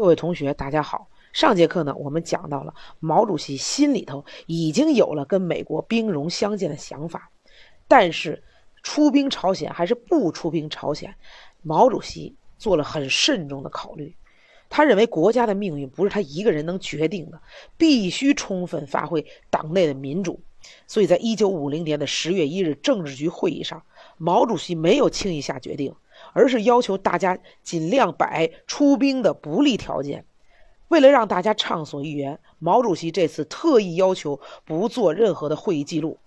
各位同学，大家好。上节课呢，我们讲到了毛主席心里头已经有了跟美国兵戎相见的想法，但是出兵朝鲜还是不出兵朝鲜，毛主席做了很慎重的考虑。他认为国家的命运不是他一个人能决定的，必须充分发挥党内的民主。所以在一九五零年的十月一日政治局会议上，毛主席没有轻易下决定。而是要求大家尽量摆出兵的不利条件。为了让大家畅所欲言，毛主席这次特意要求不做任何的会议记录。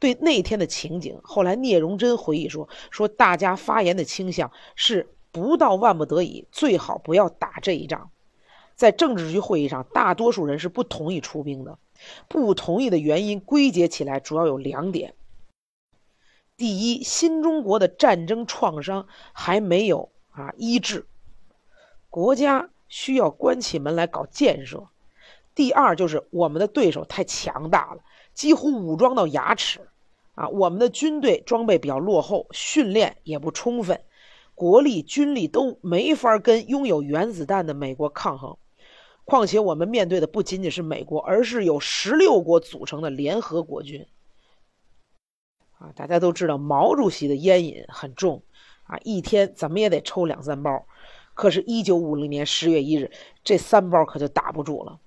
对那天的情景，后来聂荣臻回忆说：“说大家发言的倾向是不到万不得已，最好不要打这一仗。”在政治局会议上，大多数人是不同意出兵的。不同意的原因归结起来主要有两点。第一，新中国的战争创伤还没有啊医治，国家需要关起门来搞建设。第二，就是我们的对手太强大了，几乎武装到牙齿，啊，我们的军队装备比较落后，训练也不充分，国力、军力都没法跟拥有原子弹的美国抗衡。况且我们面对的不仅仅是美国，而是由十六国组成的联合国军。啊，大家都知道毛主席的烟瘾很重，啊，一天怎么也得抽两三包。可是，一九五零年十月一日，这三包可就打不住了。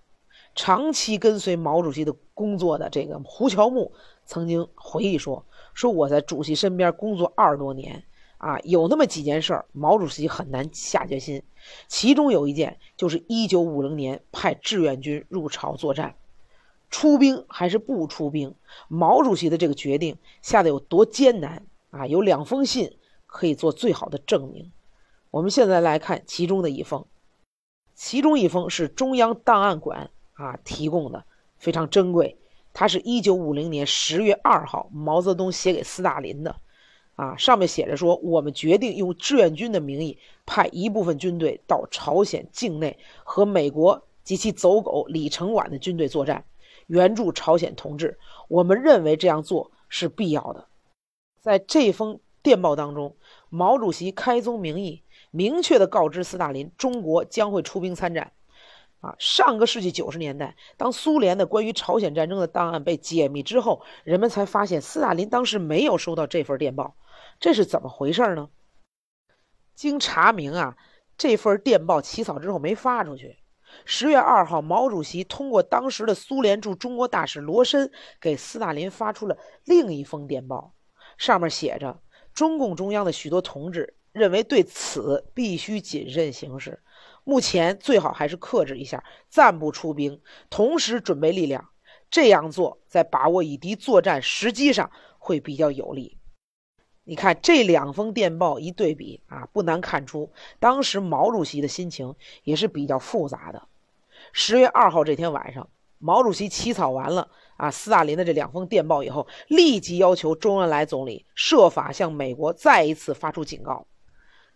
长期跟随毛主席的工作的这个胡乔木曾经回忆说：“说我在主席身边工作二十多年，啊，有那么几件事儿，毛主席很难下决心。其中有一件就是一九五零年派志愿军入朝作战。”出兵还是不出兵？毛主席的这个决定下的有多艰难啊？有两封信可以做最好的证明。我们现在来看其中的一封，其中一封是中央档案馆啊提供的，非常珍贵。它是一九五零年十月二号毛泽东写给斯大林的，啊，上面写着说：“我们决定用志愿军的名义派一部分军队到朝鲜境内和美国及其走狗李承晚的军队作战。”援助朝鲜同志，我们认为这样做是必要的。在这封电报当中，毛主席开宗明义，明确的告知斯大林，中国将会出兵参战。啊，上个世纪九十年代，当苏联的关于朝鲜战争的档案被解密之后，人们才发现斯大林当时没有收到这份电报，这是怎么回事呢？经查明啊，这份电报起草之后没发出去。十月二号，毛主席通过当时的苏联驻中国大使罗申，给斯大林发出了另一封电报，上面写着：“中共中央的许多同志认为对此必须谨慎行事，目前最好还是克制一下，暂不出兵，同时准备力量。这样做在把握以敌作战时机上会比较有利。”你看这两封电报一对比啊，不难看出当时毛主席的心情也是比较复杂的。十月二号这天晚上，毛主席起草完了啊斯大林的这两封电报以后，立即要求周恩来总理设法向美国再一次发出警告。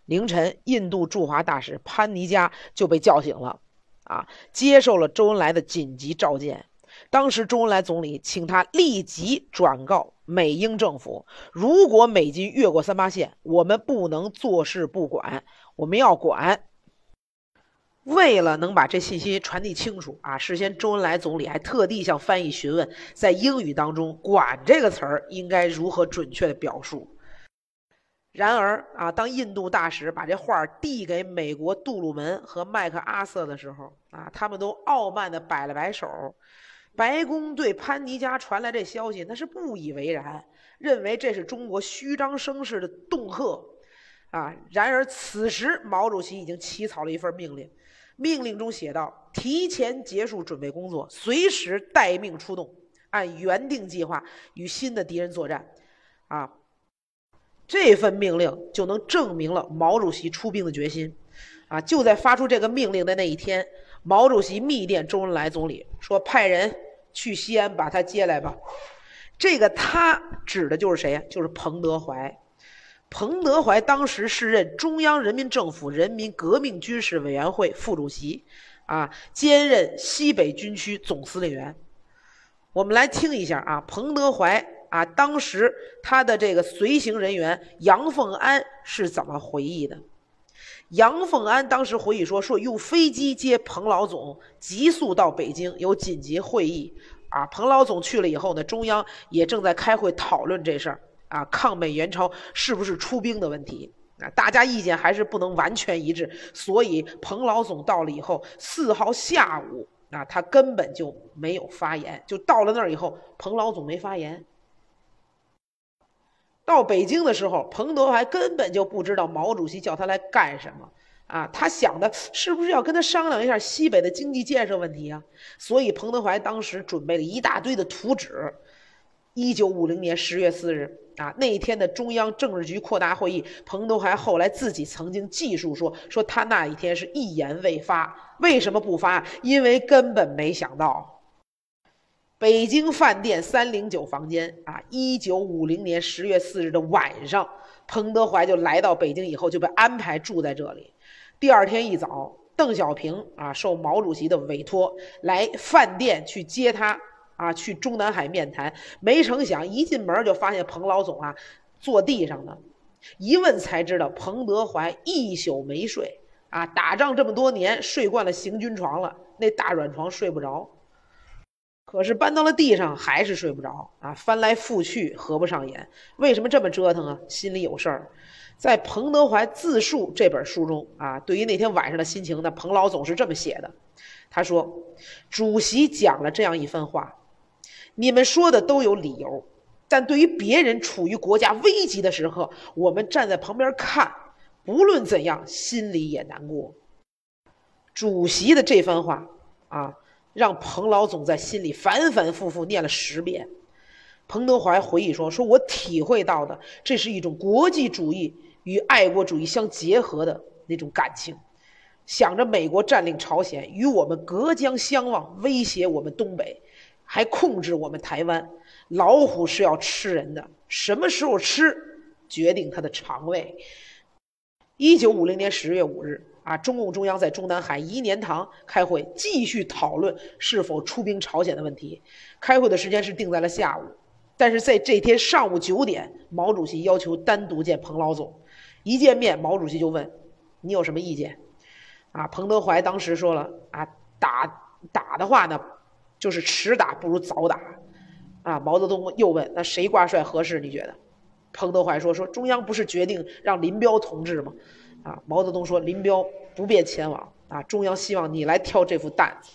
凌晨，印度驻华大使潘尼加就被叫醒了，啊，接受了周恩来的紧急召见。当时周恩来总理请他立即转告美英政府，如果美军越过三八线，我们不能坐视不管，我们要管。为了能把这信息传递清楚啊，事先周恩来总理还特地向翻译询问，在英语当中“管”这个词儿应该如何准确的表述。然而啊，当印度大使把这话递给美国杜鲁门和麦克阿瑟的时候啊，他们都傲慢的摆了摆手。白宫对潘尼加传来这消息，那是不以为然，认为这是中国虚张声势的恫吓，啊！然而此时毛主席已经起草了一份命令，命令中写道：提前结束准备工作，随时待命出动，按原定计划与新的敌人作战。啊！这份命令就能证明了毛主席出兵的决心。啊！就在发出这个命令的那一天。毛主席密电周恩来总理说：“派人去西安把他接来吧。”这个他指的就是谁呀？就是彭德怀。彭德怀当时是任中央人民政府人民革命军事委员会副主席，啊，兼任西北军区总司令员。我们来听一下啊，彭德怀啊，当时他的这个随行人员杨凤安是怎么回忆的？杨凤安当时回忆说：“说用飞机接彭老总，急速到北京，有紧急会议。啊，彭老总去了以后呢，中央也正在开会讨论这事儿。啊，抗美援朝是不是出兵的问题？啊，大家意见还是不能完全一致。所以彭老总到了以后，四号下午，啊，他根本就没有发言。就到了那儿以后，彭老总没发言。”到北京的时候，彭德怀根本就不知道毛主席叫他来干什么啊！他想的是不是要跟他商量一下西北的经济建设问题啊？所以彭德怀当时准备了一大堆的图纸。一九五零年十月四日啊，那一天的中央政治局扩大会议，彭德怀后来自己曾经记述说：说他那一天是一言未发。为什么不发？因为根本没想到。北京饭店三零九房间啊，一九五零年十月四日的晚上，彭德怀就来到北京，以后就被安排住在这里。第二天一早，邓小平啊受毛主席的委托来饭店去接他啊，去中南海面谈。没成想一进门就发现彭老总啊坐地上呢，一问才知道彭德怀一宿没睡啊，打仗这么多年睡惯了行军床了，那大软床睡不着。可是搬到了地上还是睡不着啊，翻来覆去合不上眼。为什么这么折腾啊？心里有事儿。在彭德怀自述这本书中啊，对于那天晚上的心情呢，彭老总是这么写的。他说：“主席讲了这样一番话，你们说的都有理由，但对于别人处于国家危急的时刻，我们站在旁边看，不论怎样，心里也难过。”主席的这番话啊。让彭老总在心里反反复复念了十遍。彭德怀回忆说：“说我体会到的，这是一种国际主义与爱国主义相结合的那种感情。想着美国占领朝鲜，与我们隔江相望，威胁我们东北，还控制我们台湾。老虎是要吃人的，什么时候吃，决定它的肠胃。”一九五零年十月五日。啊！中共中央在中南海颐年堂开会，继续讨论是否出兵朝鲜的问题。开会的时间是定在了下午，但是在这天上午九点，毛主席要求单独见彭老总。一见面，毛主席就问：“你有什么意见？”啊，彭德怀当时说了：“啊，打打的话呢，就是迟打不如早打。”啊，毛泽东又问：“那谁挂帅合适？你觉得？”彭德怀说：“说中央不是决定让林彪同志吗？”啊，毛泽东说：“林彪不便前往啊，中央希望你来挑这副担子。”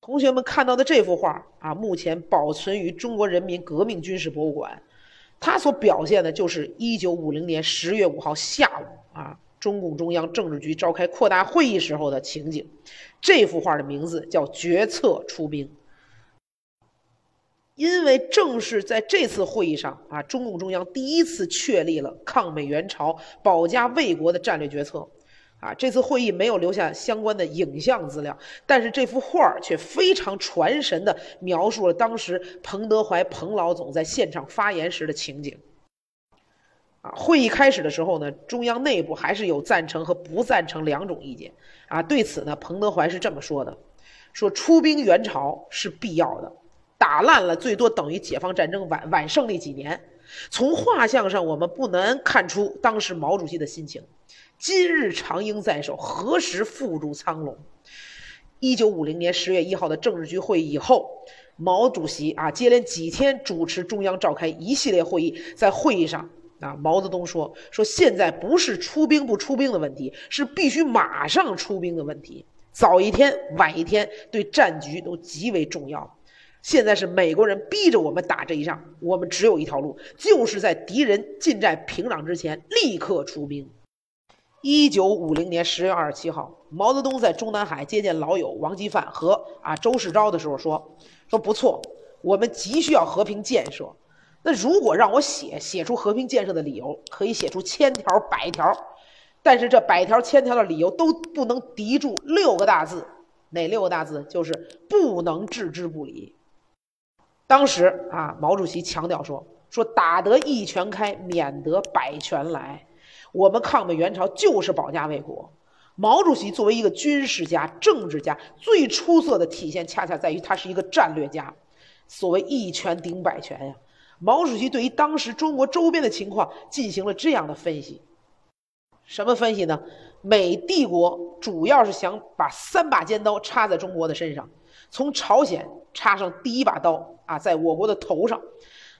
同学们看到的这幅画啊，目前保存于中国人民革命军事博物馆。它所表现的就是1950年10月5号下午啊，中共中央政治局召开扩大会议时候的情景。这幅画的名字叫《决策出兵》。因为正是在这次会议上啊，中共中央第一次确立了抗美援朝、保家卫国的战略决策，啊，这次会议没有留下相关的影像资料，但是这幅画儿却非常传神的描述了当时彭德怀彭老总在现场发言时的情景。啊，会议开始的时候呢，中央内部还是有赞成和不赞成两种意见，啊，对此呢，彭德怀是这么说的：说出兵援朝是必要的。打烂了，最多等于解放战争晚晚胜利几年。从画像上，我们不难看出当时毛主席的心情。今日长缨在手，何时缚住苍龙？一九五零年十月一号的政治局会议以后，毛主席啊接连几天主持中央召开一系列会议。在会议上啊，毛泽东说：“说现在不是出兵不出兵的问题，是必须马上出兵的问题。早一天晚一天，对战局都极为重要。”现在是美国人逼着我们打这一仗，我们只有一条路，就是在敌人进占平壤之前立刻出兵。一九五零年十月二十七号，毛泽东在中南海接见老友王基范和啊周世钊的时候说：“说不错，我们急需要和平建设。那如果让我写写出和平建设的理由，可以写出千条百条，但是这百条千条的理由都不能敌住六个大字，哪六个大字？就是不能置之不理。”当时啊，毛主席强调说：“说打得一拳开，免得百拳来。我们抗美援朝就是保家卫国。”毛主席作为一个军事家、政治家，最出色的体现恰恰在于他是一个战略家。所谓一拳顶百拳呀，毛主席对于当时中国周边的情况进行了这样的分析。什么分析呢？美帝国主要是想把三把尖刀插在中国的身上，从朝鲜插上第一把刀啊，在我国的头上；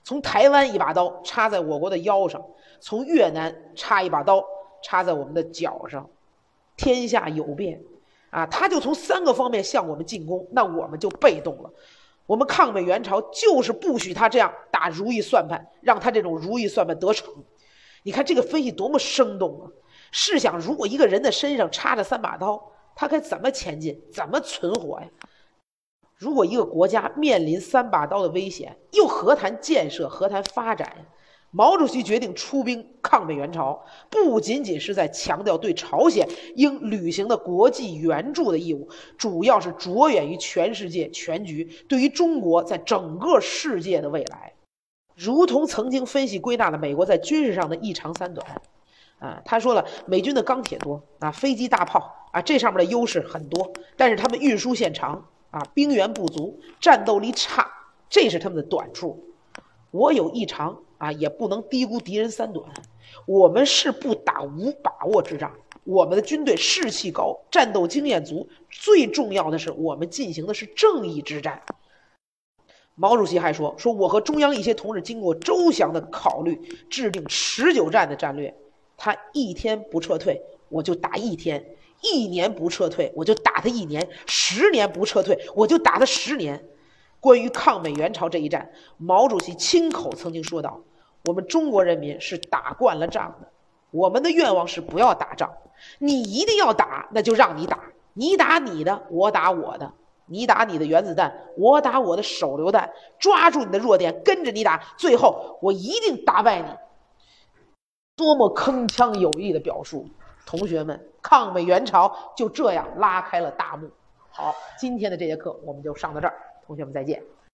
从台湾一把刀插在我国的腰上；从越南插一把刀插在我们的脚上。天下有变，啊，他就从三个方面向我们进攻，那我们就被动了。我们抗美援朝就是不许他这样打如意算盘，让他这种如意算盘得逞。你看这个分析多么生动啊！试想，如果一个人的身上插着三把刀，他该怎么前进，怎么存活呀？如果一个国家面临三把刀的危险，又何谈建设，何谈发展？毛主席决定出兵抗美援朝，不仅仅是在强调对朝鲜应履行的国际援助的义务，主要是着眼于全世界全局，对于中国在整个世界的未来，如同曾经分析归纳了美国在军事上的一长三短。啊，他说了，美军的钢铁多啊，飞机大炮啊，这上面的优势很多，但是他们运输线长啊，兵源不足，战斗力差，这是他们的短处。我有一长啊，也不能低估敌人三短。我们是不打无把握之仗，我们的军队士气高，战斗经验足，最重要的是我们进行的是正义之战。毛主席还说，说我和中央一些同志经过周详的考虑，制定持久战的战略。他一天不撤退，我就打一天；一年不撤退，我就打他一年；十年不撤退，我就打他十年。关于抗美援朝这一战，毛主席亲口曾经说道：“我们中国人民是打惯了仗的，我们的愿望是不要打仗。你一定要打，那就让你打，你打你的，我打我的；你打你的原子弹，我打我的手榴弹。抓住你的弱点，跟着你打，最后我一定打败你。”多么铿锵有力的表述！同学们，抗美援朝就这样拉开了大幕。好，今天的这节课我们就上到这儿，同学们再见。